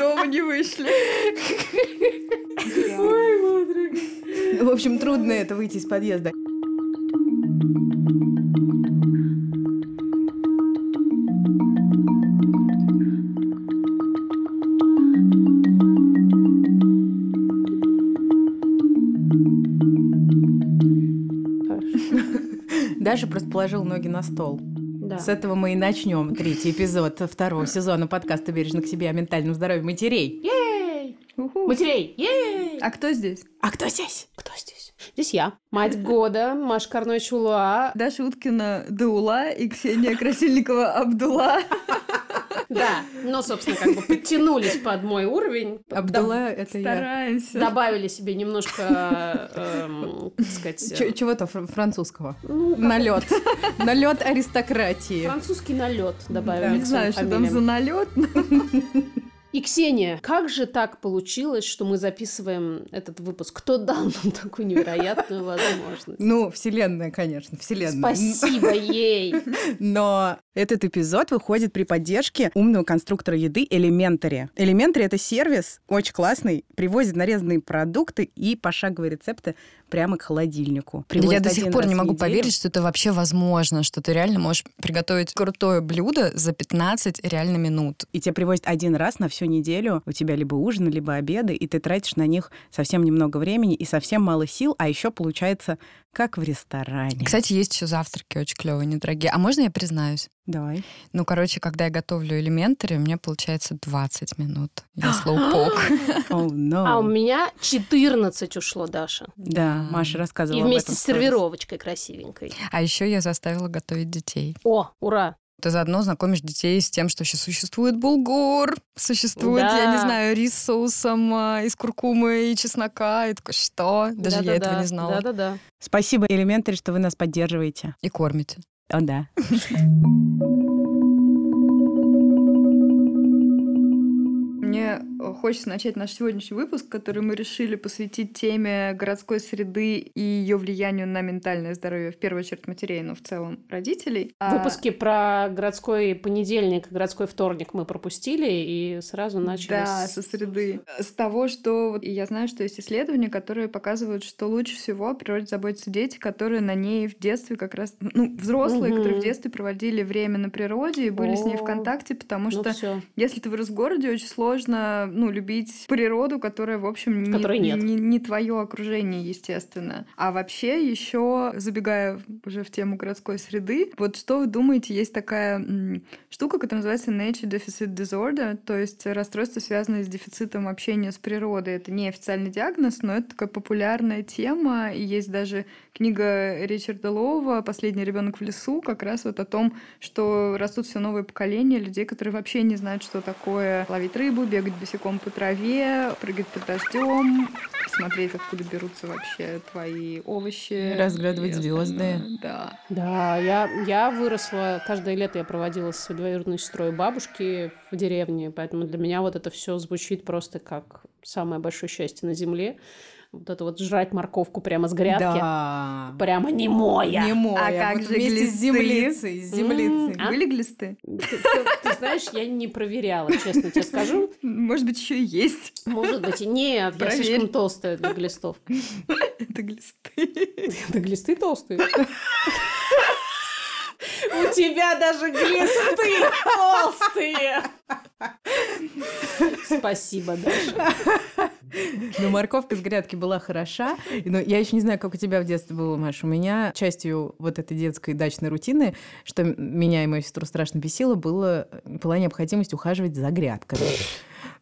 дома не вышли. Ой. В общем, трудно это выйти из подъезда. Даша просто положил ноги на стол. Да. С этого мы и начнем третий эпизод второго сезона подкаста «Бережно к себе» о ментальном здоровье матерей. Ей! Уху. Матерей! Ей! А кто здесь? А кто здесь? Кто здесь? Здесь я. Мать года, Маша Карной Чулуа. Даша Уткина Даула и Ксения Красильникова Абдула. Да, но, собственно, как бы подтянулись под мой уровень. Абдулла, это я. Стараемся. Добавили себе немножко, эм, как сказать, Чего-то фр- французского. ну, как- Налет. Налет аристократии. французский налет добавили Не знаю, что там за налет. И, Ксения, как же так получилось, что мы записываем этот выпуск? Кто дал нам такую невероятную возможность? Ну, вселенная, конечно, вселенная. Спасибо ей! Но этот эпизод выходит при поддержке умного конструктора еды Elementary. Elementary — это сервис, очень классный, привозит нарезанные продукты и пошаговые рецепты прямо к холодильнику. Я Привозит до сих пор не могу неделю. поверить, что это вообще возможно, что ты реально можешь приготовить крутое блюдо за 15 реально минут. И тебе привозят один раз на всю неделю. У тебя либо ужины, либо обеды, и ты тратишь на них совсем немного времени и совсем мало сил, а еще получается как в ресторане. Кстати, есть еще завтраки очень клевые, недорогие. А можно я признаюсь? Давай. Ну, короче, когда я готовлю элементари, у меня получается 20 минут. Я слоупок. Oh, no. А у меня 14 ушло, Даша. Да, Маша рассказывала И вместе с сервировочкой красивенькой. А еще я заставила готовить детей. О, ура! Ты заодно знакомишь детей с тем, что сейчас существует булгур, существует, я Да. не знаю, рис с соусом а, из куркумы и чеснока. И такой, что? Даже я Да-да-да, этого не знала. Да-да-да. Спасибо, Elementary, что вы нас поддерживаете. И кормите. О, да. Мне хочется начать наш сегодняшний выпуск, который мы решили посвятить теме городской среды и ее влиянию на ментальное здоровье, в первую очередь матерей, но в целом родителей. А, Выпуски про городской понедельник и городской вторник мы пропустили и сразу начали Да, с- со среды. С того, что вот, и я знаю, что есть исследования, которые показывают, что лучше всего о природе заботятся дети, которые на ней в детстве как раз, ну, взрослые, которые в детстве проводили время на природе и были с ней в О, контакте, потому Ну что всё. если ты вырос в городе, очень сложно, ну, любить природу, которая, в общем, не, Которой нет. не, не твое окружение, естественно. А вообще еще, забегая уже в тему городской среды, вот что вы думаете, есть такая штука, которая называется Nature Deficit Disorder, то есть расстройство, связанное с дефицитом общения с природой. Это не официальный диагноз, но это такая популярная тема, и есть даже книга Ричарда Лоува «Последний ребенок в лесу», как раз вот о том, что растут все новые поколения людей, которые вообще не знают, что такое ловить рыбу, бегать босиком по траве, прыгать под дождем, смотреть, откуда берутся вообще твои овощи. Разглядывать звезды. Да. Да, я, я выросла, каждое лето я проводила с двоюродной сестрой бабушки в деревне, поэтому для меня вот это все звучит просто как самое большое счастье на земле. Вот это вот жрать морковку прямо с грядки. Да. Прямо не моя. Не моя. А как вот же вместе с глисты? землицей, с землицей. А? Были глисты? Ты, ты- ты знаешь, я не проверяла, честно тебе скажу. Может быть, еще и есть. Может быть, и нет, я Проверь. слишком толстая для глистов. Это глисты. Да глисты толстые. У тебя даже глисты толстые. Спасибо, Даша. Но морковка с грядки была хороша. Но я еще не знаю, как у тебя в детстве было, Маша. У меня частью вот этой детской дачной рутины, что меня и мою сестру страшно бесило, было, была необходимость ухаживать за грядками.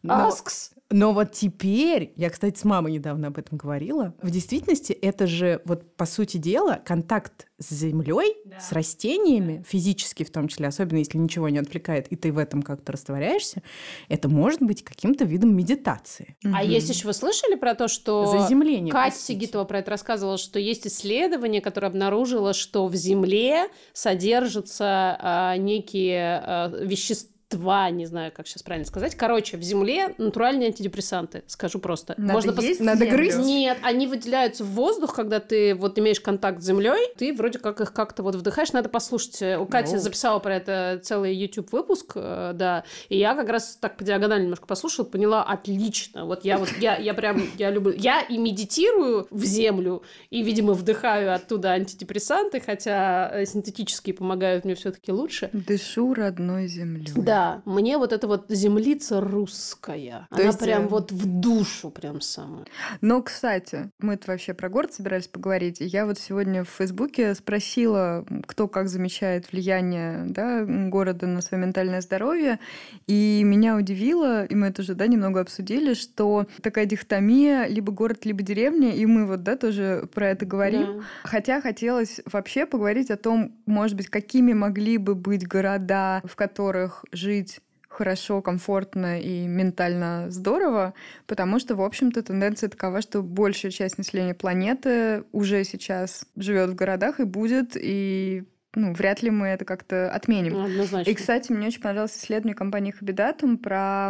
Но- Аскс. Но вот теперь, я, кстати, с мамой недавно об этом говорила, в действительности это же, вот по сути дела, контакт с землей, с растениями, физически в том числе, особенно если ничего не отвлекает, и ты в этом как-то растворяешься, это может быть каким-то видом медитации. А есть еще вы слышали про то, что Заземление, Катя простите. Сигитова про это рассказывала, что есть исследование, которое обнаружило, что в земле содержатся а, некие а, вещества, два, не знаю, как сейчас правильно сказать. Короче, в земле натуральные антидепрессанты, скажу просто. Надо Можно есть пос- Надо грызть? Нет, они выделяются в воздух, когда ты вот имеешь контакт с землей, ты вроде как их как-то вот вдыхаешь, надо послушать. У Кати Оу. записала про это целый YouTube выпуск, э, да, и я как раз так по диагонали немножко послушала, поняла, отлично. Вот я вот, я, я прям, я люблю, я и медитирую в землю, и, видимо, вдыхаю оттуда антидепрессанты, хотя э, синтетические помогают мне все-таки лучше. Дышу родной землей. Да, мне вот эта вот землица русская, То она есть, прям э, вот в душу прям самая. Но, кстати, мы это вообще про город собирались поговорить. И я вот сегодня в Фейсбуке спросила, кто как замечает влияние да, города на свое ментальное здоровье. И меня удивило, и мы это уже да, немного обсудили, что такая дихотомия либо город, либо деревня. И мы вот да, тоже про это говорим. Да. Хотя хотелось вообще поговорить о том, может быть, какими могли бы быть города, в которых жить хорошо, комфортно и ментально здорово, потому что, в общем-то, тенденция такова, что большая часть населения планеты уже сейчас живет в городах и будет, и ну, вряд ли мы это как-то отменим. Однозначно. И, кстати, мне очень понравилось исследование компании Habidatum про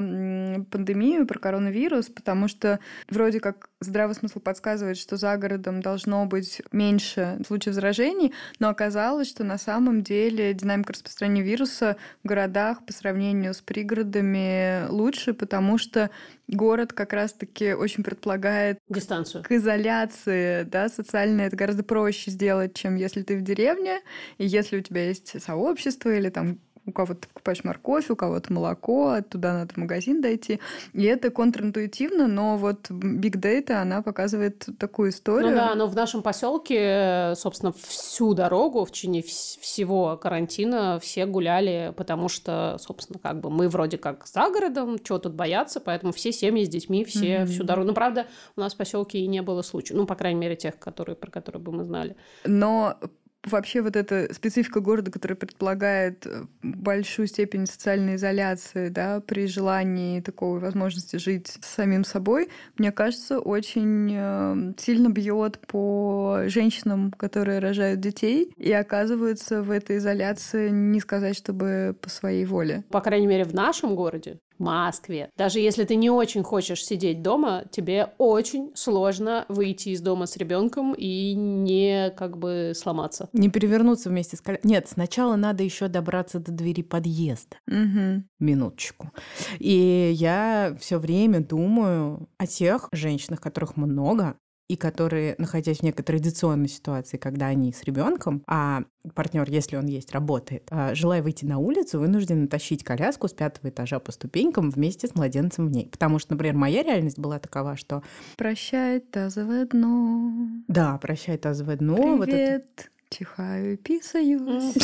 пандемию, про коронавирус, потому что вроде как здравый смысл подсказывает, что за городом должно быть меньше случаев заражений, но оказалось, что на самом деле динамика распространения вируса в городах по сравнению с пригородами лучше, потому что город как раз-таки очень предполагает Дистанцию. к изоляции, да, социально это гораздо проще сделать, чем если ты в деревне, и если у тебя есть сообщество или там у кого-то покупаешь морковь, у кого-то молоко, оттуда надо в магазин дойти. И это контринтуитивно, но вот Big Data, она показывает такую историю. Ну да, но в нашем поселке, собственно, всю дорогу в течение вс- всего карантина все гуляли, потому что, собственно, как бы мы вроде как за городом, чего тут бояться, поэтому все семьи с детьми, все Мгм. всю дорогу. Ну, правда, у нас в поселке и не было случаев, ну, по крайней мере, тех, которые, про которые бы мы знали. Но вообще вот эта специфика города, которая предполагает э, большую степень социальной изоляции, да, при желании такой возможности жить с самим собой, мне кажется, очень э, сильно бьет по женщинам, которые рожают детей и оказываются в этой изоляции, не сказать, чтобы по своей воле. По крайней мере, в нашем городе, в Москве. Даже если ты не очень хочешь сидеть дома, тебе очень сложно выйти из дома с ребенком и не как бы сломаться. Не перевернуться вместе с коля- Нет, сначала надо еще добраться до двери подъезда. Мгм. Минуточку. И я все время думаю о тех женщинах, которых много, и которые, находясь в некой традиционной ситуации, когда они с ребенком, а партнер, если он есть, работает, а, желая выйти на улицу, вынуждены тащить коляску с пятого этажа по ступенькам вместе с младенцем в ней. Потому что, например, моя реальность была такова, что Прощай, тазовое дно. да, прощай тазовое дно, вот это Привет, чихаю и писаюсь.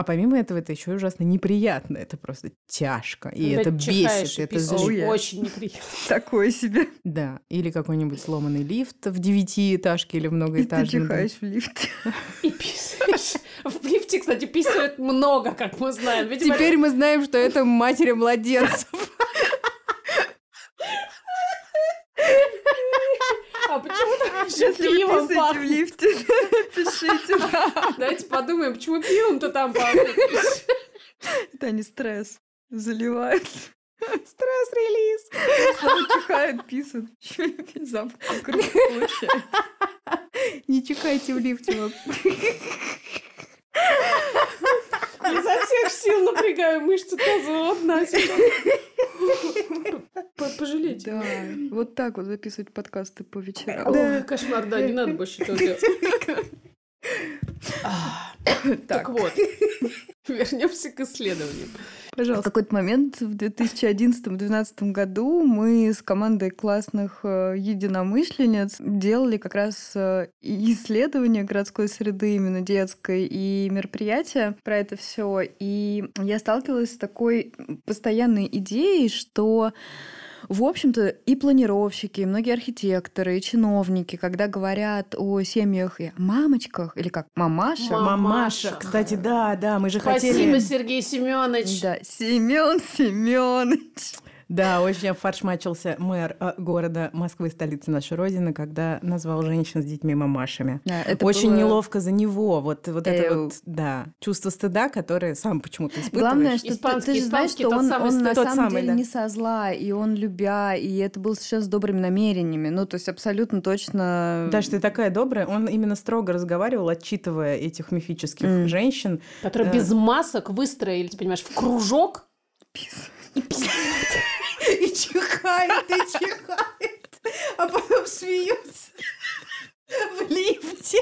А помимо этого, это еще ужасно неприятно. Это просто тяжко. И Когда это чихаешь бесит. и Это Oh, yeah. очень неприятно. Такое себе. Да. Или какой-нибудь сломанный лифт в девятиэтажке или И ты многоэтажном. чихаешь в лифте. И писаешь. В лифте, кстати, писают много, как мы знаем. Видимо, Теперь мы знаем, что это матери младенцев. А почему там еще Если вы пивом писаете в пахнет? лифте, пишите. Давайте подумаем, почему пивом-то там пахнет. Это они стресс заливают. Стресс-релиз. Чихают, писают. Запах получается. Не чихайте в лифте. Изо всех сил напрягаю мышцы тазового дна Пожалейте. Да, вот так вот записывать подкасты по вечерам. Ой, кошмар, да, не надо больше этого делать. Так вот, вернемся к исследованию. В Пожалуйста. какой-то момент в 2011-2012 году мы с командой классных э, единомышленниц делали как раз э, исследование городской среды, именно детской, и мероприятия про это все. И я сталкивалась с такой постоянной идеей, что в общем-то, и планировщики, и многие архитекторы, и чиновники, когда говорят о семьях и о мамочках, или как мамаша, Мама. Мамаша. Мамаша. Кстати, да, да, мы же Спасибо, хотели... Сергей Семенович. да, Семен Семенович. Да, очень фаршмачился мэр э, города Москвы, столицы нашей Родины, когда назвал женщин с детьми мамашами. Да, это очень было- неловко за него. Вот, вот это вот, да, чувство стыда, которое сам почему-то испытываешь. Главное, что ты- Испанский- ты, же знаешь, что он, самый он на самом самый, деле да. не со зла, и он любя, и это было сейчас с добрыми намерениями. Ну, то есть абсолютно точно... Да, что ты такая добрая. Он именно строго разговаривал, отчитывая этих мифических М. женщин. Которые Да. без масок выстроились, понимаешь, в кружок. И чихает, и чихает, а потом смеются в лифте.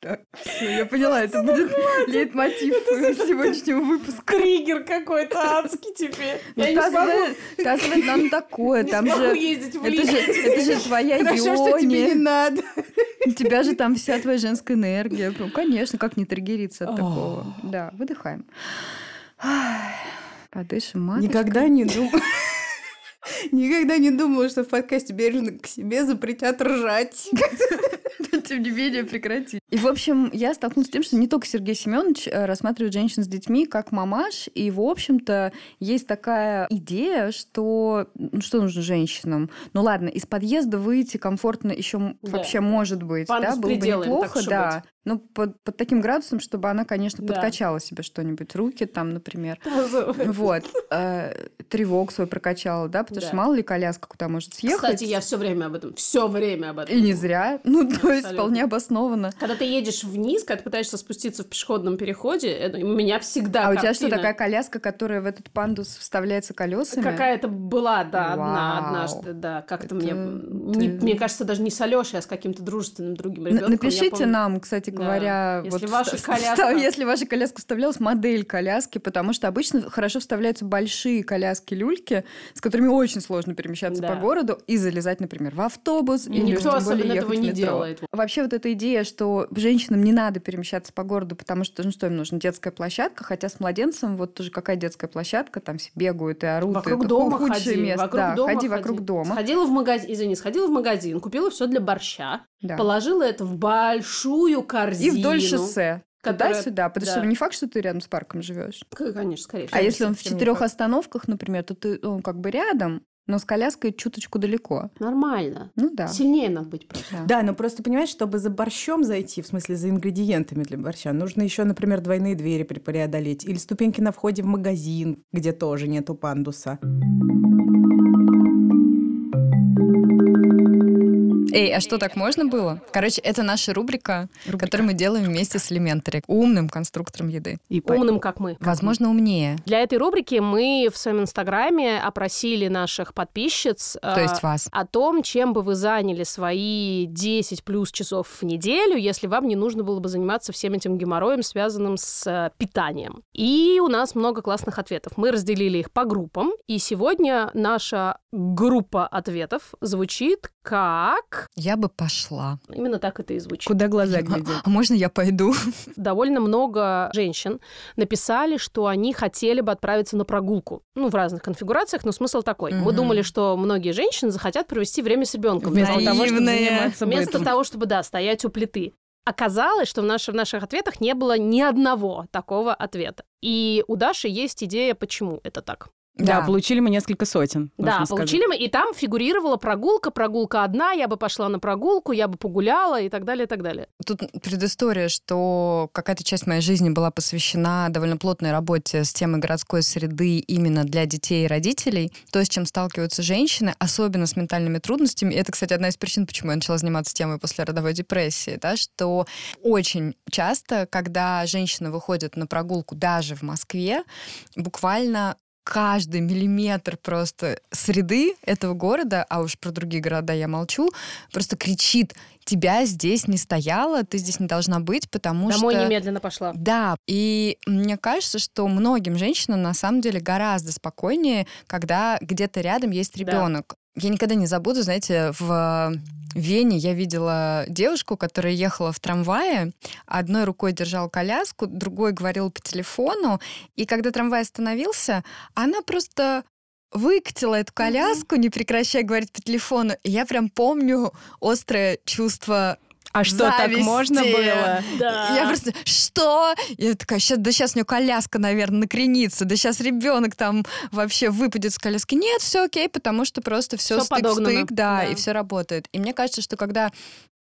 Так, всё, я поняла, это будет лейтмотив сегодняшнего выпуска. Триггер какой-то адский теперь. Ну, Я не смогу, нам такое, там же... ездить в Это лифт. же, это же твоя Хорошо, что тебе не надо. У тебя же там вся твоя женская энергия. Ну, конечно, как не триггериться от такого. Да, выдыхаем. Ай, Подышим, маточка. Никогда не думал. Никогда не думала, что в подкасте «Бережно к себе» запретят ржать. Но, тем не менее, прекрати. И, в общем, я столкнулась с тем, что не только Сергей Семенович э, рассматривает женщин с детьми как мамаш, и, в общем-то, есть такая идея, что ну, что нужно женщинам? Ну ладно, из подъезда выйти комфортно еще Да. вообще может быть, да, было бы неплохо, да. Ну, под, под таким градусом, чтобы она, конечно, Да. подкачала себе что-нибудь, руки там, например. Вот. Э, Тревог свой прокачала, да, потому Да. что мало ли коляска куда может съехать. Кстати, я все время об этом, все время об этом. И не зря. Ну, то есть вполне обоснованно. Когда ты едешь вниз, когда ты пытаешься спуститься в пешеходном переходе, это- у меня всегда А у тебя что, такая коляска, которая в этот пандус вставляется колесами? Какая-то была, да, одна однажды, да. Как-то мне, Это не- ты- мне кажется, даже не с Алёшей, а с каким-то дружественным другим ребенком. Напишите нам, кстати Да. говоря, Если вот ваша вста- коляска- если ваша коляска вставлялась, модель коляски, потому что обычно хорошо вставляются большие коляски-люльки, с которыми очень сложно перемещаться Да. по городу и залезать, например, в автобус или Никто особенно этого не делает. Вообще вот эта идея, что женщинам не надо перемещаться по городу, потому что, ну что им нужно, детская площадка, хотя с младенцем вот тоже какая детская площадка, там все бегают и орут. и Вокруг это дома ходи, место. вокруг да, дома ходи ходи. вокруг дома. Сходила в магазин, извини, сходила в магазин, купила все для борща, Да. положила это в большую И корзину. вдоль шоссе. которая- Туда-сюда, потому да. что не факт, что ты рядом с парком живешь. Конечно, скорее всего. А если он в четырех остановках, например, то ты он как бы рядом, но с коляской чуточку далеко. Нормально. Ну да. Сильнее надо быть просто. Да. Да, но просто понимаешь, чтобы за борщом зайти, в смысле за ингредиентами для борща, нужно еще, например, двойные двери преодолеть или ступеньки на входе в магазин, где тоже нету пандуса. Эй, а что, так можно было? Короче, это наша рубрика, которую мы делаем вместе с Elementary, умным конструктором еды. И по- Умным, как мы. Возможно, умнее. Для этой рубрики мы в своем инстаграме опросили наших подписчиц То есть вас. о том, чем бы вы заняли свои 10 плюс часов в неделю, если вам не нужно было бы заниматься всем этим геморроем, связанным с э, питанием. И у нас много классных ответов. Мы разделили их по группам, и сегодня наша группа ответов звучит как... Я бы пошла. Именно так это и звучит. Куда глаза глядят? А можно я пойду? довольно много женщин написали, что они хотели бы отправиться на прогулку. Ну, в разных конфигурациях, но смысл такой. Мы Мгм. думали, что многие женщины захотят провести время с ребенком. Вместо того, чтобы заниматься Вместо того, чтобы, да, стоять у плиты. Оказалось, что в, наших в наших ответах не было ни одного такого ответа. И у Даши есть идея, почему это так. Да, получили мы несколько сотен. да, нужно сказать. получили мы, и там фигурировала прогулка, прогулка одна, я бы пошла на прогулку, я бы погуляла и так далее, и так далее. Тут предыстория, что какая-то часть моей жизни была посвящена довольно плотной работе с темой городской среды именно для детей и родителей. То, с чем сталкиваются женщины, особенно с ментальными трудностями. Это, кстати, одна из причин, почему я начала заниматься темой после родовой депрессии, да, что очень часто, когда женщина выходит на прогулку даже в Москве, буквально каждый миллиметр просто среды этого города, а уж про другие города я молчу, просто кричит, тебя здесь не стояло, ты здесь не должна быть, потому Домой что... немедленно пошла. Да, и мне кажется, что многим женщинам на самом деле гораздо спокойнее, когда где-то рядом есть ребенок. Я никогда не забуду, знаете, в Вене я видела девушку, которая ехала в трамвае, одной рукой держала коляску, другой говорил по телефону, и когда трамвай остановился, она просто выкатила эту коляску, не прекращая говорить по телефону. И я прям помню острое чувство А что, так зависти. можно было? Да. Я просто, что? Я такая, щас, да сейчас у нее коляска, наверное, накренится, да сейчас ребенок там вообще выпадет с коляски. Нет, все окей, потому что просто все Всё стык в подогнано, стык, да, да. и все работает. И мне кажется, что когда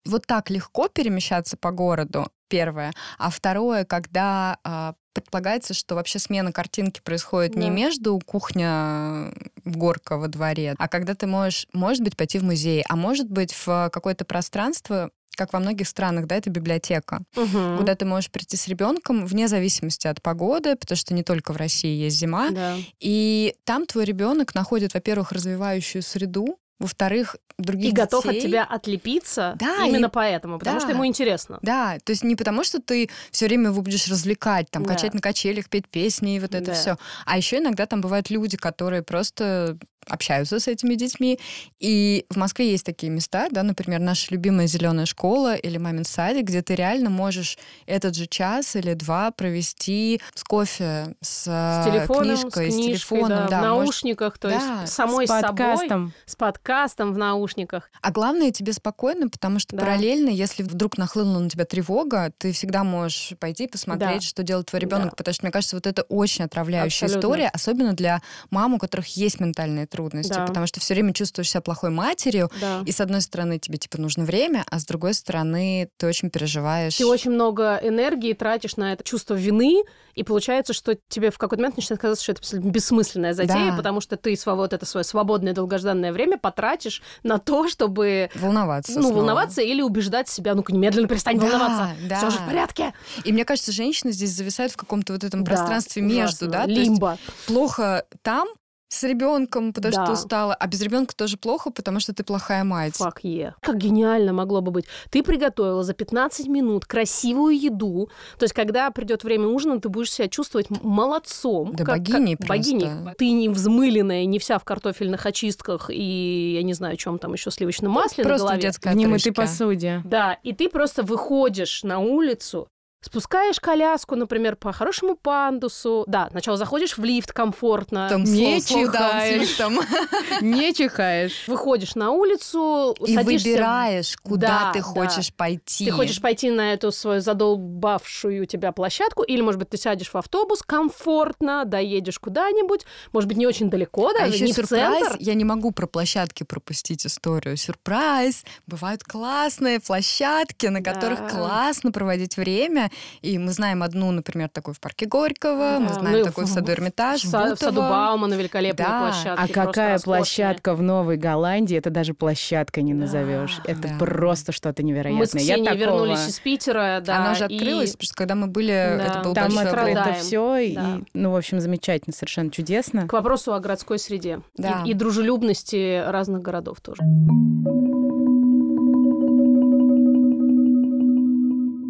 вот так легко перемещаться по городу, первое, а второе, когда а, предполагается, что вообще смена картинки происходит не Да. между кухня горка во дворе, а когда ты можешь, может быть, пойти в музей, а может быть, в какое-то пространство, как во многих странах, да, это библиотека, Мгм. куда ты можешь прийти с ребенком вне зависимости от погоды, потому что не только в России есть зима, Да. и там твой ребенок находит, во-первых, развивающую среду, во-вторых, других И готов от детей. тебя отлепиться Да, именно и- поэтому, потому да. что ему интересно. Да, то есть не потому, что ты все время его будешь развлекать, там, Да. качать на качелях, петь песни и вот это Да. все. А еще иногда там бывают люди, которые просто общаются с этими детьми. И в Москве есть такие места, да, например, наша любимая зеленая школа или мамин садик, где ты реально можешь этот же час или два провести с кофе, с, С телефоном, книжкой, с с книжкой, телефоном, да, да, в наушниках, то Да, есть самой С с собой, подкастом. с подкастом в наушниках. А главное, тебе спокойно, потому что Да. параллельно, если вдруг нахлынула на тебя тревога, ты всегда можешь пойти посмотреть, Да. что делает твой ребенок. Да. Потому что, мне кажется, вот это очень отравляющая Абсолютно. история, особенно для мам, у которых есть ментальные трудности. Да. Потому что все время чувствуешь себя плохой матерью. Да. И с одной стороны, тебе типа нужно время, а с другой стороны, ты очень переживаешь. Ты очень много энергии тратишь на это чувство вины, и получается, что тебе в какой-то момент начинает казаться, что это абсолютно бессмысленная затея, Да. потому что ты сво- вот это свое свободное долгожданное время потратишь на то, чтобы волноваться. ну, снова. волноваться или убеждать себя, ну-ка, немедленно перестань Да, волноваться. да. Все же в порядке. И мне кажется, женщина здесь зависает в каком-то вот этом Да, пространстве между, ужасно. да? Лимбо. плохо там с ребенком, потому Да. что устала, а без ребенка тоже плохо, потому что ты плохая мать. Фак е. Как гениально могло бы быть. Ты приготовила за 15 минут красивую еду. То есть, когда придет время ужина, ты будешь себя чувствовать молодцом. Да богиней просто. богиней. Ты не взмыленная, не вся в картофельных очистках и, я не знаю, чем там еще сливочном масле на Просто в голове. детской В немытой отрыжке. посуде. Да, и ты просто выходишь на улицу, спускаешь коляску, например, по хорошему пандусу. Да, сначала заходишь в лифт комфортно. Там Не с чихаешь. лифтом. Не чихаешь. Выходишь на улицу, И садишься... выбираешь, куда Да, ты да. хочешь пойти. Ты хочешь пойти на эту свою задолбавшую тебя площадку, или, может быть, ты сядешь в автобус комфортно, доедешь куда-нибудь, может быть, не очень далеко, А даже еще не в сюрприз, центр. я не могу про площадки пропустить историю. Сюрприз, бывают классные площадки, на которых Да. классно проводить время. И мы знаем одну, например, такую в парке Горького, мы Да, знаем ну, такую в саду Эрмитаж, В, са- в саду. Баумана великолепная Да. площадка. А какая площадка в Новой Голландии, это даже площадкой не Да, назовешь. Это да. просто что-то невероятное. Мы с Я Ксенией такого- вернулись из Питера, да. Она уже и- открылась, потому что когда мы были, это был Там большой открыто все, Да. и, ну, в общем, замечательно, совершенно чудесно. К вопросу о городской среде Да. и, и дружелюбности разных городов тоже.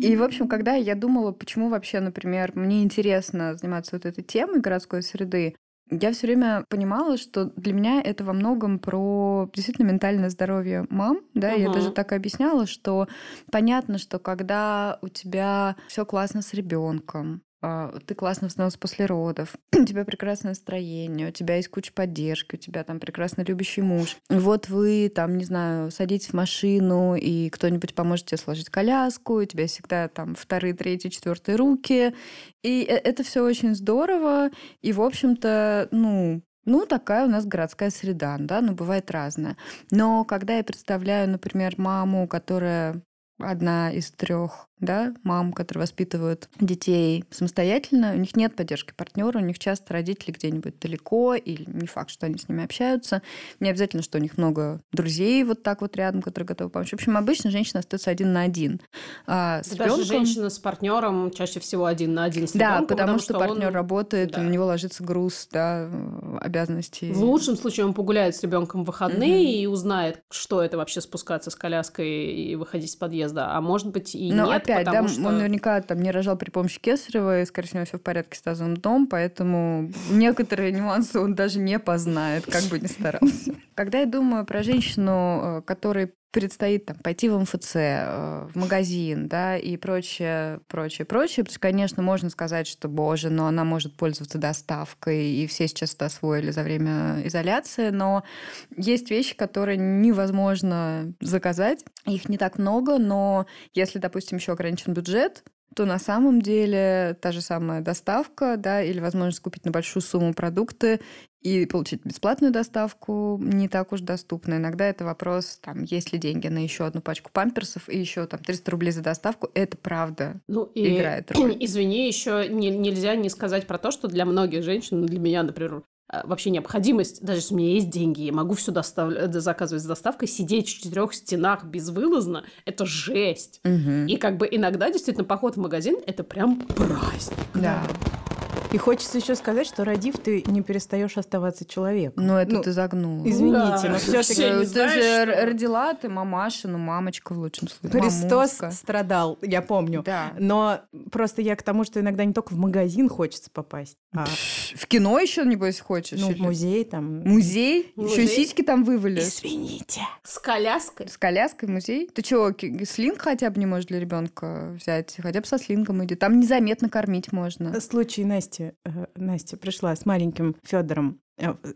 И, в общем, когда я думала, почему вообще, например, мне интересно заниматься вот этой темой городской среды, я все время понимала, что для меня это во многом про действительно ментальное здоровье мам, да, я Мгм. даже так и объясняла, что понятно, что когда у тебя все классно с ребенком, ты классно восстановился после родов, у тебя прекрасное настроение, у тебя есть куча поддержки, у тебя там прекрасно любящий муж. Вот вы там, не знаю, садитесь в машину, и кто-нибудь поможет тебе сложить коляску, у тебя всегда там вторые, третьи, четвертые руки. И э- это все очень здорово. И, в общем-то, ну, ну, такая у нас городская среда, да, ну, бывает разная. Но когда я представляю, например, маму, которая одна из трех да, мам, которые воспитывают детей самостоятельно, у них нет поддержки партнера, у них часто родители где-нибудь далеко, или не факт, что они с ними общаются. Не обязательно, что у них много друзей вот так вот рядом, которые готовы помочь. В общем, обычно женщина остается один на один. А, с Даже ребенком- женщина с партнером чаще всего один на один с Да, ребенком, потому, что, он- партнер работает, да. на него ложится груз да, обязанностей. В лучшем случае он погуляет с ребенком в выходные и узнает, что это вообще спускаться с коляской и выходить из подъезда. А может быть и Но нет, опять, да, что... он наверняка там не рожал при помощи Кесарева, и, скорее всего, все в порядке с тазовым дом, поэтому некоторые нюансы он даже не познает, как бы ни старался. Когда я думаю про женщину, э, которой предстоит там пойти в МФЦ, э, в магазин, да, и прочее, прочее, прочее, потому конечно, можно сказать, что, боже, но она может пользоваться доставкой, и все сейчас это освоили за время изоляции, но есть вещи, которые невозможно заказать, их не так много, но если, допустим, еще ограничен бюджет, то на самом деле та же самая доставка, да, или возможность купить на большую сумму продукты и получить бесплатную доставку не так уж доступно. Иногда это вопрос, там, есть ли деньги на еще одну пачку памперсов и еще там 300 рублей за доставку. Это правда ну, и, играет роль. Извини, еще не, нельзя не сказать про то, что для многих женщин, ну, для меня, например, вообще необходимость, даже если у меня есть деньги, я могу все достав... Э, заказывать с доставкой, сидеть в четырех стенах безвылазно, это жесть. Угу. И как бы иногда действительно поход в магазин это прям праздник. Да. И хочется еще сказать, что родив, ты не перестаешь оставаться человеком. Ну, это Ну, ты загнул. Извините, Да. но все-таки ты знаешь, же что родила, ты мамаша, ну, мамочка в лучшем случае. Христос мамуська. страдал, я помню. Да. Но просто я к тому, что иногда не только в магазин хочется попасть, а В кино еще, небось, хочешь? ну, в музей там. Музей? Музей? Еще сиськи там вывели. Извините. С коляской. С коляской в музей? Ты что, слинг хотя бы не можешь для ребенка взять? Хотя бы со слингом иди. Там незаметно кормить можно. Случай Насти. Э, Настя пришла с маленьким Федором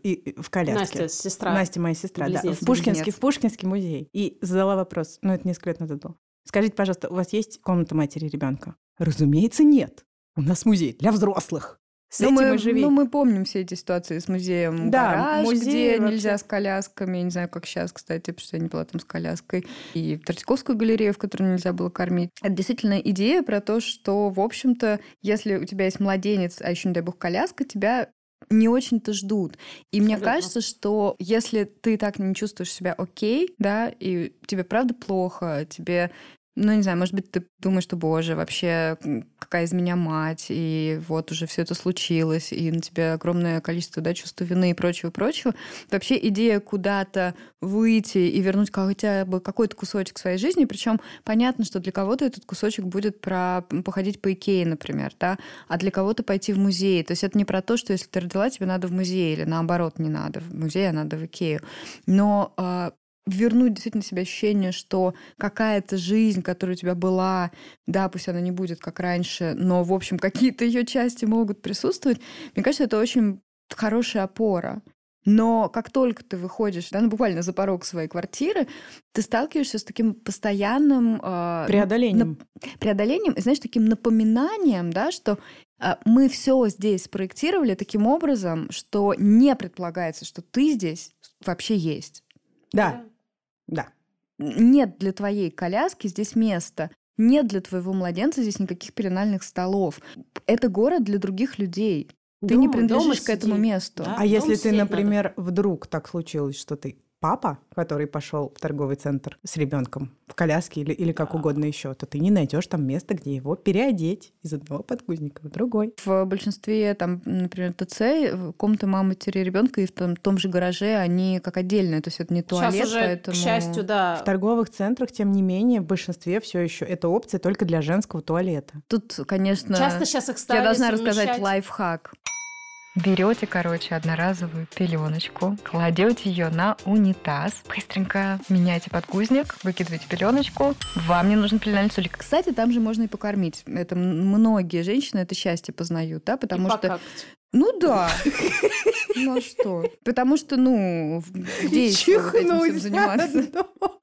и, и в коляске. Настя, сестра. Настя моя сестра, да, Близнец. в Пушкинский, Близнец. в Пушкинский музей. И задала вопрос, ну это несколько лет назад было. Скажите, пожалуйста, у вас есть комната матери ребенка? Разумеется, нет. У нас музей для взрослых. С Ну этим мы, и живи. ну, мы помним все эти ситуации с музеем Да, «Гараж», музей где вообще- нельзя с колясками. Я не знаю, как сейчас, кстати, потому что я не была там с коляской. И Третьяковскую галерею, в которой нельзя было кормить. Это действительно идея про то, что, в общем-то, если у тебя есть младенец, а еще, не дай бог, коляска, тебя не очень-то ждут. И мне Абсолютно. кажется, что если ты так не чувствуешь себя окей, да, и тебе правда плохо, тебе ну, не знаю, может быть, ты думаешь, что, боже, вообще, какая из меня мать, и вот уже все это случилось, и на тебе огромное количество, да, чувства вины и прочего, прочего. Вообще идея куда-то выйти и вернуть хотя бы какой-то кусочек своей жизни, причем понятно, что для кого-то этот кусочек будет про походить по Икее, например, да, а для кого-то пойти в музей. То есть это не про то, что если ты родила, тебе надо в музей, или наоборот, не надо в музей, а надо в Икею. Но а, вернуть действительно себе ощущение, что какая-то жизнь, которая у тебя была, да, пусть она не будет как раньше, но, в общем, какие-то ее части могут присутствовать, мне кажется, это очень хорошая опора. Но как только ты выходишь, да, ну, буквально за порог своей квартиры, ты сталкиваешься с таким постоянным э, Преодолением. преодолением, и, знаешь, таким напоминанием, да, что а, мы все здесь спроектировали таким образом, что не предполагается, что ты здесь вообще есть. Да, да. Нет для твоей коляски здесь места. Нет для твоего младенца здесь никаких пеленальных столов. Это город для других людей. Ты не Дома- принадлежишь дома к этому сиди. месту. Да. А если ты, сидеть надо. например, вдруг так случилось, что ты папа, который пошел в торговый центр с ребенком в коляске или, или как Да. угодно еще, то ты не найдешь там места, где его переодеть из одного подгузника в другой. В большинстве, там, например, ТЦ, комнаты мамы, матери ребенка и в том, том же гараже, они как отдельные. То есть это не туалет, Сейчас уже, поэтому... к счастью, да. В торговых центрах, тем не менее, в большинстве все еще это опция только для женского туалета. Тут, конечно... Часто сейчас их Я должна рассказать совмещать. лайфхак. Берете, короче, одноразовую пеленочку, кладете ее на унитаз, быстренько меняйте подгузник, выкидываете пеленочку. Вам не нужен пеленальный столик. Кстати, там же можно и покормить. Это многие женщины это счастье познают, да, И потому что... покакать. Ну да. Ну а что? Потому что, ну, где еще вот этим всем заниматься?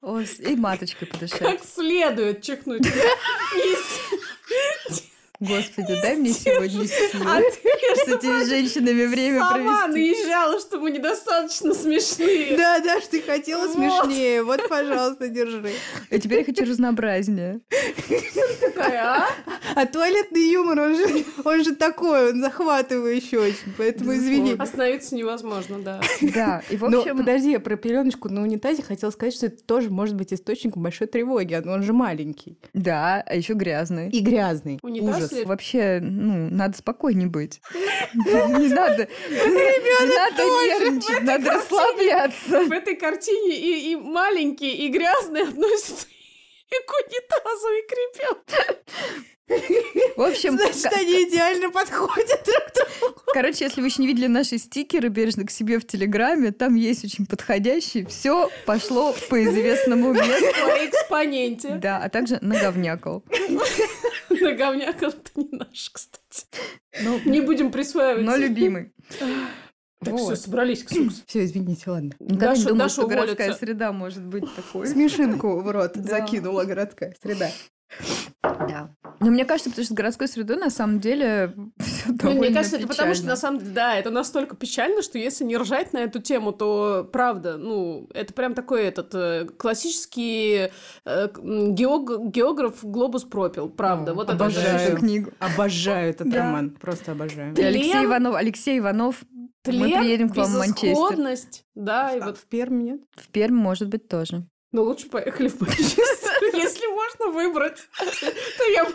О, с- И маточкой подышать. Как следует чихнуть. Господи, дай мне сегодня силы. А ты С этими женщинами время сама провести. наезжала, что мы недостаточно смешные. Да, да, что ты хотела Вот. смешнее. Вот, пожалуйста, держи. А теперь я хочу разнообразнее. Такая, а? А туалетный юмор, он же, он же такой, он захватывающий очень, поэтому извини. Остановиться невозможно, да. Да, и в Ну, общем... подожди, я про пеленочку на унитазе хотела сказать, что это тоже может быть источником большой тревоги. Он же маленький. Да, а еще грязный. И грязный. Унитаз Ужас. Ли? Вообще, ну, надо спокойнее быть. Не надо, не надо нервничать, надо расслабляться. В этой картине и, маленькие, и грязные относятся и к унитазу, и к ребенку. В общем, Значит, они идеально подходят друг другу. Короче, если вы еще не видели наши стикеры бережно к себе в Телеграме, там есть очень подходящий. Все пошло по известному месту. По экспоненте. Да, а также наговнякал. Наговнякал это не наш, кстати. Не будем присваивать. Но любимый. Так Вот. все, собрались к суксу. Все, извините, ладно. Никогда не Даша- думала, Даша что городская уволится. среда может быть такой. Смешинку в рот закинула городская среда. Да. Но мне кажется, потому что с городской средой на самом деле все Ну, довольно Мне кажется, это потому что печально. на самом деле, да, это настолько печально, что если не ржать на эту тему, то правда, ну, это прям такой этот э, классический э, геог- географ глобус пропил, правда. О, вот это обожаю. же. эту книгу. Обожаю этот Да. роман. Просто обожаю. И Алексей Тлен, Иванов, Алексей Иванов, мы Тлен, приедем к вам в Манчестер. да, и А вот, в Перми нет? В Пермь, может быть, тоже. ну, лучше поехали в Манчестер, если можно выбрать, то я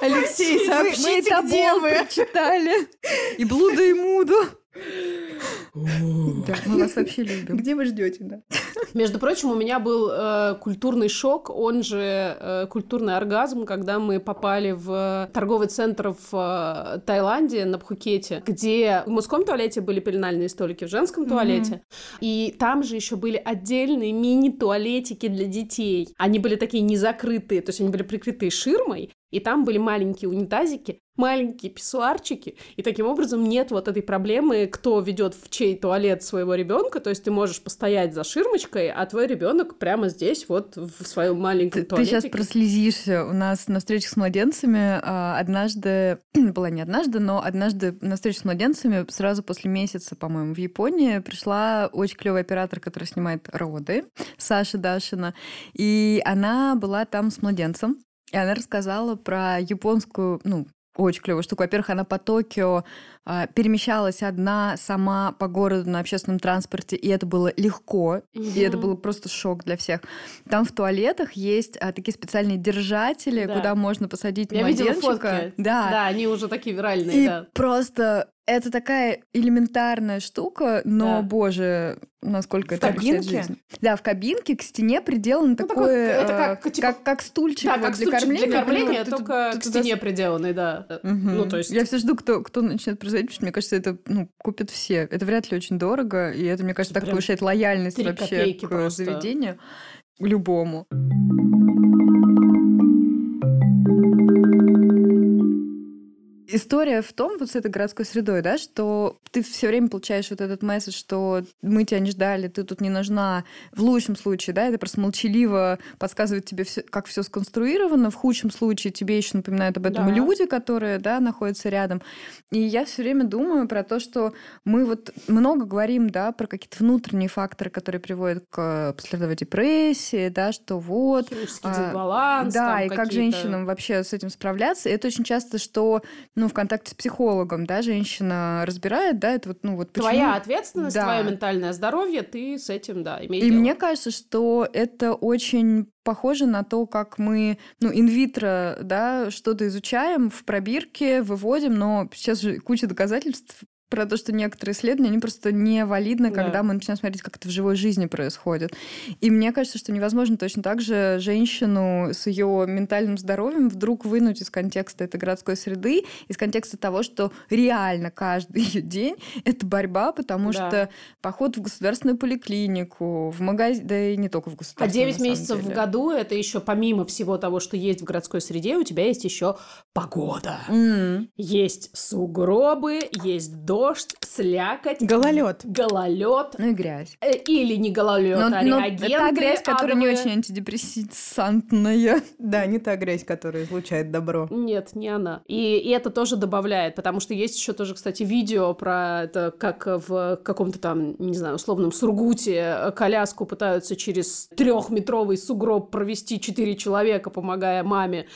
Алексей, сообщите, где вы. прочитали. И Блуда, и Муду. Да, мы вас вообще любим. Где вы ждете, да? Между прочим, у меня был э, культурный шок, он же э, культурный оргазм, когда мы попали в торговый центр в э, Таиланде на Пхукете, где в мужском туалете были пеленальные столики, в женском туалете. И там же еще были отдельные мини-туалетики для детей. Они были такие незакрытые, то есть они были прикрытые ширмой, и там были маленькие унитазики, маленькие писсуарчики, и таким образом нет вот этой проблемы, кто ведет в чей туалет своего ребенка, то есть ты можешь постоять за ширмочкой, а твой ребенок прямо здесь вот в своем маленьком Ты, ты туалете. сейчас прослезишься. У нас на встречах с младенцами а, однажды, была не однажды, но однажды на встрече с младенцами сразу после месяца, по-моему, в Японии пришла очень клевый оператор, который снимает роды, Саша Дашина, и она была там с младенцем, и она рассказала про японскую, ну, очень клевую штуку. Во-первых, она по Токио а, перемещалась одна сама по городу на общественном транспорте, и это было легко, и это Мгм. был просто шок для всех. Там в туалетах есть а, такие специальные держатели, Да. куда можно посадить Я видела младенчика. фотки. Да. Да, они уже такие виральные, И да. просто это такая элементарная штука, но, Да. боже, насколько В это кабинке? жизнь. Да, в кабинке к стене приделано такой- такое, это э, как, типа- как, как стульчик, Да, вот как для стульчик кормления. для кормления, только ты к туда стене приделанный, да. Мгм. Ну, то есть... Я все жду, кто, кто начнет производить, потому что мне кажется, это ну, купят все. Это вряд ли очень дорого, и это, мне кажется, так Прям повышает лояльность вообще к просто. заведению. Любому. История в том, вот с этой городской средой, да, что ты все время получаешь вот этот месседж, что мы тебя не ждали, ты тут не нужна. В лучшем случае, да, это просто молчаливо подсказывает тебе, всё- как все сконструировано. В худшем случае тебе еще напоминают об этом Да. люди, которые, да, находятся рядом. И я все время думаю про то, что мы вот много говорим, да, про какие-то внутренние факторы, которые приводят к послеродовой депрессии, да, что вот Химический а, дисбаланс. да, и как женщинам вообще с этим справляться. И это очень часто, что, ну, в контакте с психологом, да, женщина разбирает, да, это вот, ну, вот почему... Твоя ответственность, Да. твое ментальное здоровье, ты с этим, да, имеешь И дело. мне кажется, что это очень похоже на то, как мы, ну, инвитро, да, что-то изучаем в пробирке, выводим, но сейчас же куча доказательств про то, что некоторые исследования, они просто не валидны, Да. когда мы начинаем смотреть, как это в живой жизни происходит. И мне кажется, что невозможно точно так же женщину с ее ментальным здоровьем вдруг вынуть из контекста этой городской среды, из контекста того, что реально каждый ее день это борьба, потому Да. что поход в государственную поликлинику, в магазин, да и не только в А государственную. 9 на самом месяцев в деле. году это еще помимо всего того, что есть в городской среде, у тебя есть еще погода. М. Есть сугробы, есть дождь, слякоть, Гололед. гололед. Ну и грязь. Э, Или не гололед, Но, а но реагенты это грязь, которая не адовые. очень антидепрессантная. Да, не та грязь, которая излучает добро. Нет, не она. И, и это тоже добавляет, потому что есть еще тоже, кстати, видео про это, как в каком-то там, не знаю, условном Сургуте коляску пытаются через трехметровый сугроб провести четыре человека, помогая маме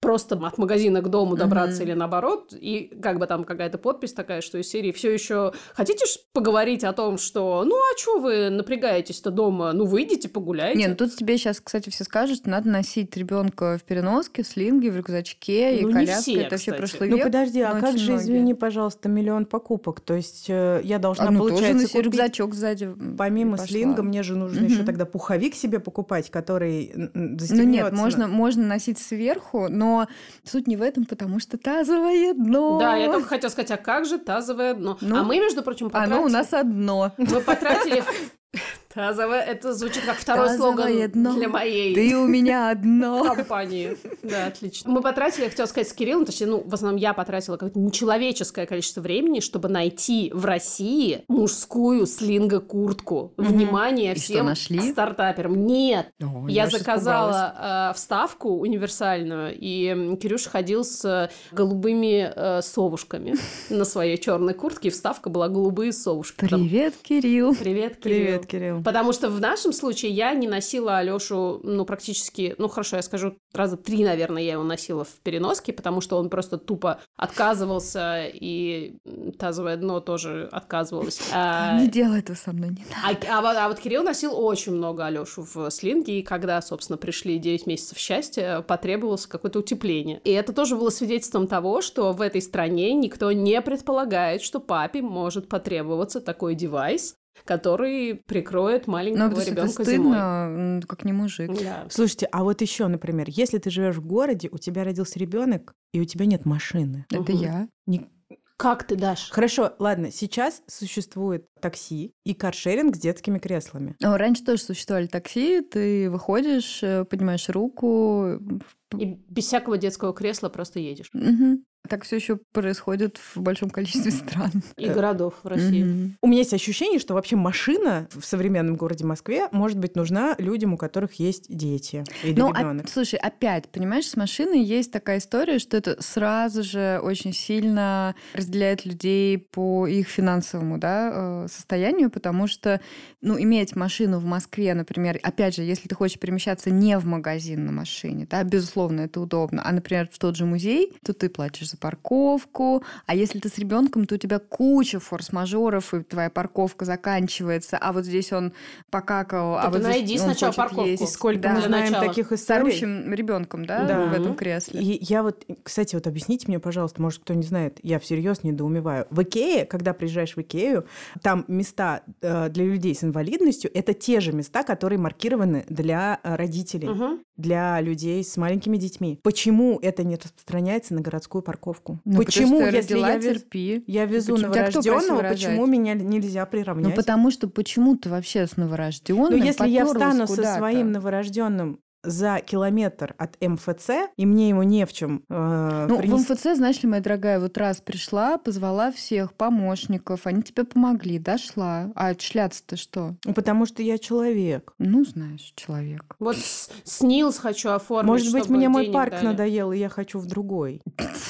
просто от магазина к дому добраться Мгм. или наоборот, и как бы там какая-то подпись такая, что из серии все еще хотите поговорить о том, что ну а что вы напрягаетесь-то дома, ну выйдите погуляйте. Не, ну тут тебе сейчас, кстати, все скажут, что надо носить ребенка в переноске, в слинге, в рюкзачке, Ну, и не коляска. все, это все прошлый Ну век. подожди, а как же, многие. извини, пожалуйста, миллион покупок? То есть э, я должна, А, ну, получается, купить- рюкзачок сзади. Помимо пошла. слинга, мне же нужно Мгм. еще тогда пуховик себе покупать, который м, Ну застегнется нет, можно, можно носить сверху, но Но суть не в этом, потому что тазовое дно. Да, я только хотела сказать, а как же тазовое дно? Ну, а мы, между прочим, потратили... Оно у нас одно. Мы потратили... Тазовое, это звучит как второй Тазовое слоган дно. для моей Ты у меня одно. компании. Да, отлично. Мы потратили, я хотела сказать, с Кириллом, точнее, ну, в основном я потратила какое-то нечеловеческое количество времени, чтобы найти в России мужскую слинго-куртку. Внимание И что, всем нашли? стартаперам. Нет, О, я испугалась. заказала э, вставку универсальную, и Кирюша ходил с э, голубыми э, совушками на своей черной куртке, и вставка была голубые совушки. Привет, Кирилл. Привет, Кирилл. Привет, Кирилл. Потому что в нашем случае я не носила Алёшу, ну, практически, ну, хорошо, я скажу, раза три, наверное, я его носила в переноске, потому что он просто тупо отказывался, и тазовое дно тоже отказывалось. А, Не делай этого со мной, не надо. а, а вот, а вот Кирилл носил очень много Алёшу в слинге, и когда, собственно, пришли 9 месяцев счастья, потребовалось какое-то утепление. И это тоже было свидетельством того, что в этой стране никто не предполагает, что папе может потребоваться такой девайс, который прикроет Ну, маленького это ребенка зимой. стыдно, как не мужик. Да. Слушайте, а вот еще, например, если ты живешь в городе, у тебя родился ребенок, и у тебя нет машины. Это Мгм. я. Как ты, Даш? Хорошо, ладно, сейчас существует такси и каршеринг с детскими креслами. О, Раньше тоже существовали такси, ты выходишь, э, поднимаешь руку. И без всякого детского кресла просто едешь. Мгм. Так все еще происходит в большом количестве стран. И городов в России. У меня есть ощущение, что вообще машина в современном городе Москве может быть нужна людям, у которых есть дети или Ну, а- ребенок. слушай, опять, понимаешь, с машиной есть такая история, что это сразу же очень сильно разделяет людей по их финансовому да, э, состоянию, потому что, ну, иметь машину в Москве, например, опять же, если ты хочешь перемещаться не в магазин на машине, да, безусловно, это удобно, а, например, в тот же музей, то ты платишь за парковку, а если ты с ребенком, то у тебя куча форс-мажоров, и твоя парковка заканчивается, а вот здесь он покакал, а вот здесь найди он сначала хочет парковку. есть. И сколько Да. мы знаем начала. таких историй. орущим ребенком, да, Да. в этом кресле. И я вот, кстати, вот объясните мне, пожалуйста, может, кто не знает, я всерьез недоумеваю. В Икее, когда приезжаешь в Икею, там места э, для людей с инвалидностью, это те же места, которые маркированы для э, родителей, Мгм. для людей с маленькими детьми. Почему это не распространяется на городскую парковку? Ну, почему, потому если я, вез- терпи. я везу Почему- новорожденного, почему меня нельзя приравнять? Ну, потому что почему ты вообще с новорожденным Но Ну, если я встану со своим новорожденным за километр от МФЦ, и мне ему не в чем э, Ну, принести- в МФЦ, знаешь ли, моя дорогая, вот раз пришла, позвала всех помощников, они тебе помогли, дошла. А шляться-то что? Ну, Потому что я человек. Ну, знаешь, человек. Вот с- СНИЛС хочу оформить, Может быть, мне мой парк дали. надоел, и я хочу в другой.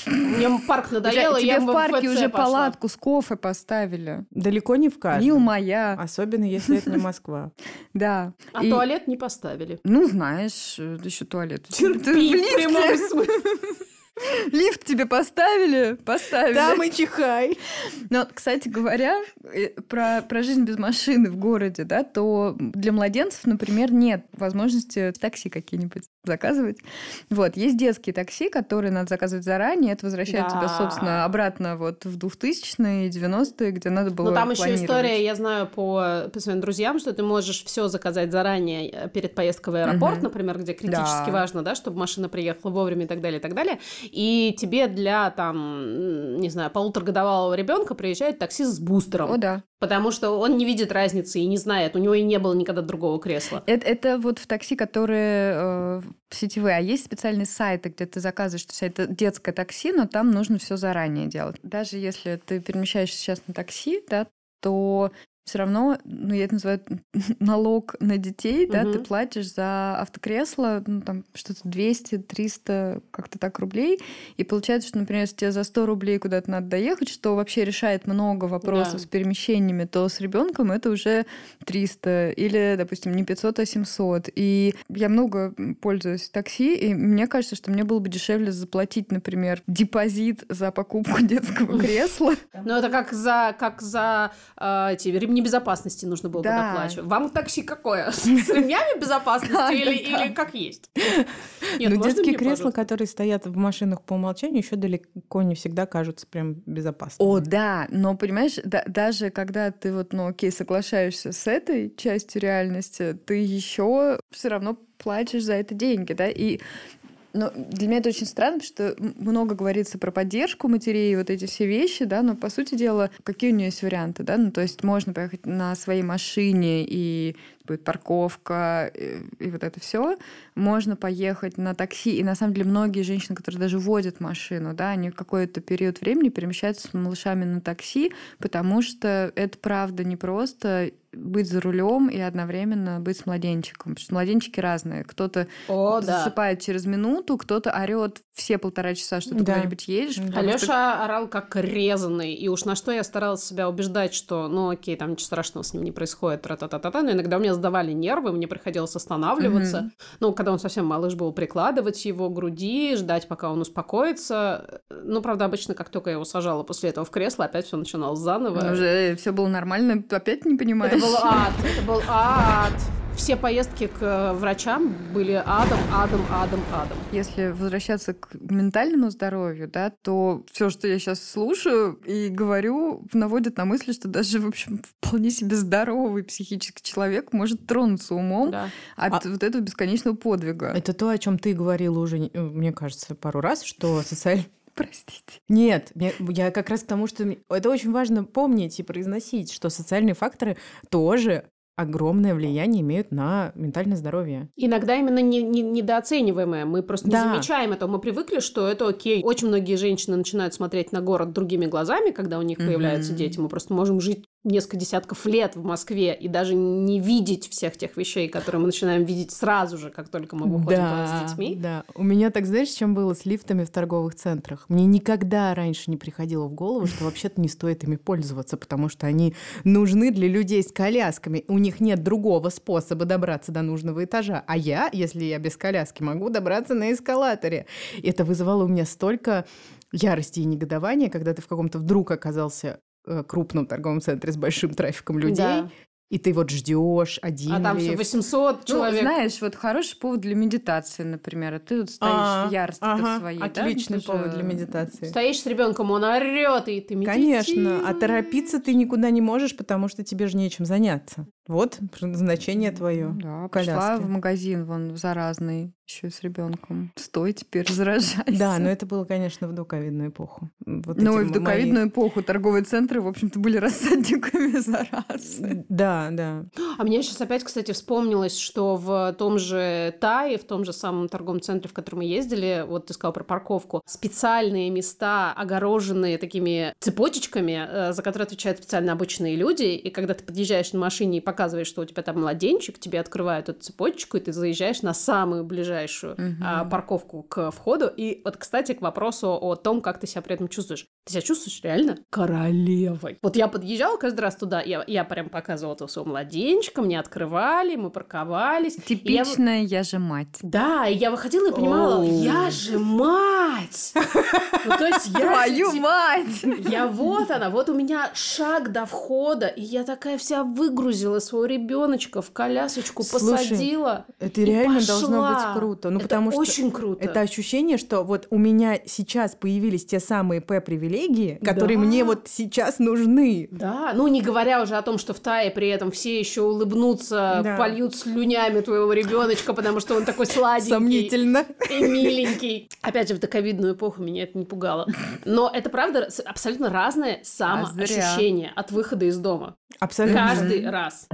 Мне парк надоело, У тебя- я тебе в парке уже палатку с кофе поставили. Далеко не в каждом. Мил моя. Особенно, если это не Москва. Да. А И- туалет не поставили. Ну, знаешь, еще туалет. Ты в Терпи. Лифт тебе поставили? Поставили. Там и чихай. Но, кстати говоря, э, про, про жизнь без машины в городе, да, то для младенцев, например, нет возможности такси какие-нибудь заказывать. Вот, есть детские такси, которые надо заказывать заранее. Это возвращает тебя, Да. собственно, обратно вот в 2000-е, 90-е, где надо было Ну, там еще история, я знаю по, по своим друзьям, что ты можешь все заказать заранее э, перед поездкой в аэропорт, Мгм. например, где критически Да. важно, да, чтобы машина приехала вовремя и так далее, и так далее. И тебе для, там, не знаю, полуторагодовалого ребенка приезжает таксист с бустером, О, да. Потому что он не видит разницы и не знает, у него и не было никогда другого кресла. Это, это вот в такси, которые э, сетевые, а есть специальные сайты, где ты заказываешь, то есть это детское такси, но там нужно все заранее делать. Даже если ты перемещаешься сейчас на такси, да, то все равно, ну, я это называю налог на детей, да, ты платишь за автокресло, ну, там, что-то 200-300, как-то так, рублей, и получается, что, например, если тебе за 100 рублей куда-то надо доехать, что вообще решает много вопросов Да. с перемещениями, то с ребенком это уже 300 или, допустим, не 500, а 700. И я много пользуюсь такси, и мне кажется, что мне было бы дешевле заплатить, например, депозит за покупку детского кресла. Ну, это как за, как за э, эти ремни безопасности нужно было бы Да. доплачивать. Вам такси какое? С ремнями безопасности или, как есть? Можно детские кресла, которые стоят в машинах по умолчанию, еще далеко не всегда кажутся прям безопасными. О, да, но понимаешь, да- даже когда ты вот, ну, окей, соглашаешься с этой частью реальности, ты еще все равно платишь за это деньги, да, и Но для меня это очень странно, потому что много говорится про поддержку матерей, вот эти все вещи, да, но по сути дела, какие у нее есть варианты, да, ну то есть можно поехать на своей машине и будет парковка и, и вот это все. Можно поехать на такси. И на самом деле многие женщины, которые даже водят машину, да, они какой-то период времени перемещаются с малышами на такси, потому что это правда не просто быть за рулем и одновременно быть с младенчиком. Потому что младенчики разные. Кто-то О, да. засыпает через минуту, кто-то орет все полтора часа, что ты Да. куда-нибудь едешь. Алёша что- орал как резанный, и уж на что я старалась себя убеждать, что, ну окей, там ничего страшного с ним не происходит, тра-та-та-та-та, но иногда у меня сдавали нервы, мне приходилось останавливаться. Мгм. Ну, когда он совсем малыш был, прикладывать его к груди, ждать, пока он успокоится. Ну, правда, обычно, как только я его сажала после этого в кресло, опять все начиналось заново. Уже все было нормально, опять не понимаешь. Это был ад, это был ад. Все поездки к э, врачам были адом, адом, адом, адом. Если возвращаться к ментальному здоровью, да, то все, что я сейчас слушаю и говорю, наводит на мысли, что даже, в общем, вполне себе здоровый психический человек может тронуться умом Да. от вот этого бесконечного подвига. Это то, о чем ты говорила уже, э, мне кажется, пару раз, что социальный Простите. Нет, я как раз к тому, что это очень важно помнить и произносить, что социальные факторы тоже огромное влияние имеют на ментальное здоровье. Иногда именно не, не- недооцениваемое. Мы просто Да. не замечаем этого. Мы привыкли, что это окей. Очень многие женщины начинают смотреть на город другими глазами, когда у них появляются Мгм. дети. Мы просто можем жить несколько десятков лет в Москве и даже не видеть всех тех вещей, которые мы начинаем видеть сразу же, как только мы выходим туда с детьми. Да, у меня так, знаешь, чем было с лифтами в торговых центрах? Мне никогда раньше не приходило в голову, что вообще-то не стоит ими пользоваться, потому что они нужны для людей с колясками. У них нет другого способа добраться до нужного этажа. А я, если я без коляски, могу добраться на эскалаторе. Это вызывало у меня столько ярости и негодования, когда ты в каком-то вдруг оказался крупном торговом центре с большим трафиком людей, Да. и ты вот ждешь один А там все лифт. 800 человек. Ну, знаешь, вот хороший повод для медитации, например. А ты тут стоишь А, в ярости ага, своей, да? Отличный же- повод для медитации. Стоишь с ребенком, он орет, и ты Конечно, а медитируешь. торопиться ты никуда не можешь, потому что тебе же нечем заняться. Вот значение твое. Да, в пошла в магазин, вон, заразный, еще и с ребенком. Стой теперь, заражайся. Да, но это было, конечно, в доковидную эпоху. Вот Ну эти и в мои- доковидную эпоху торговые центры, в общем-то, были рассадниками заразы. Да, да. А мне сейчас опять, кстати, вспомнилось, что в том же Тае, в том же самом торговом центре, в который мы ездили, вот ты сказал про парковку, специальные места, огороженные такими цепочечками, э, за которые отвечают специально обычные люди, и когда ты подъезжаешь на машине и показываешь, что у тебя там младенчик, тебе открывают эту цепочку, и ты заезжаешь на самую ближайшую а, парковку к входу. И вот, кстати, к вопросу о том, как ты себя при этом чувствуешь. Ты себя чувствуешь реально королевой. Вот я подъезжала каждый раз туда, я, я прям показывала этого своего младенчика, мне открывали, мы парковались. И я Типичная я же мать. Да, и я выходила и понимала, Оу. я же мать! Ну, то есть я Твою те- мать! я вот она, вот у меня шаг до входа, и я такая вся выгрузила своего ребеночка в колясочку, Слушай, посадила. Это и реально пошла. должно быть круто. Ну, Это потому что очень круто. это ощущение, что вот у меня сейчас появились те самые П-привилегии, которые Да. мне вот сейчас нужны. Да, ну не говоря уже о том, что в Тае при этом все еще улыбнутся, Да. польют слюнями твоего ребеночка, потому что он такой сладенький Сомнительно. и миленький. Опять же, в доковидную эпоху меня это не пугало. Но это правда абсолютно разное самоощущение от выхода из дома. Абсолютно. Каждый раз.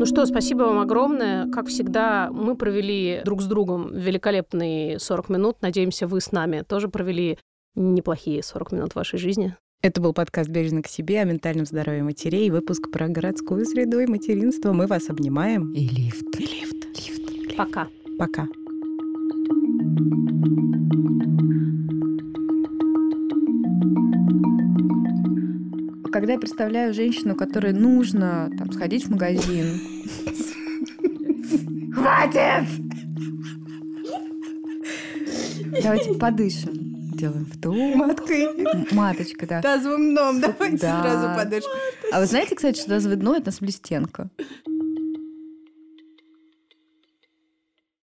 Ну что, спасибо вам огромное. Как всегда, мы провели друг с другом великолепные 40 минут. Надеемся, вы с нами тоже провели неплохие 40 минут вашей жизни. Это был подкаст «Бережно к себе» о ментальном здоровье матерей. Выпуск про городскую среду и материнство. Мы вас обнимаем. И лифт. И лифт. Лифт. Пока. Пока. Когда я представляю женщину, которой нужно там, сходить в магазин. Хватит! Давайте подышим. Делаем вдох. Маткой. Маточка, да. Тазовым дном. Давайте Да. сразу подышим. А вы знаете, кстати, что разведной это нас блестенка?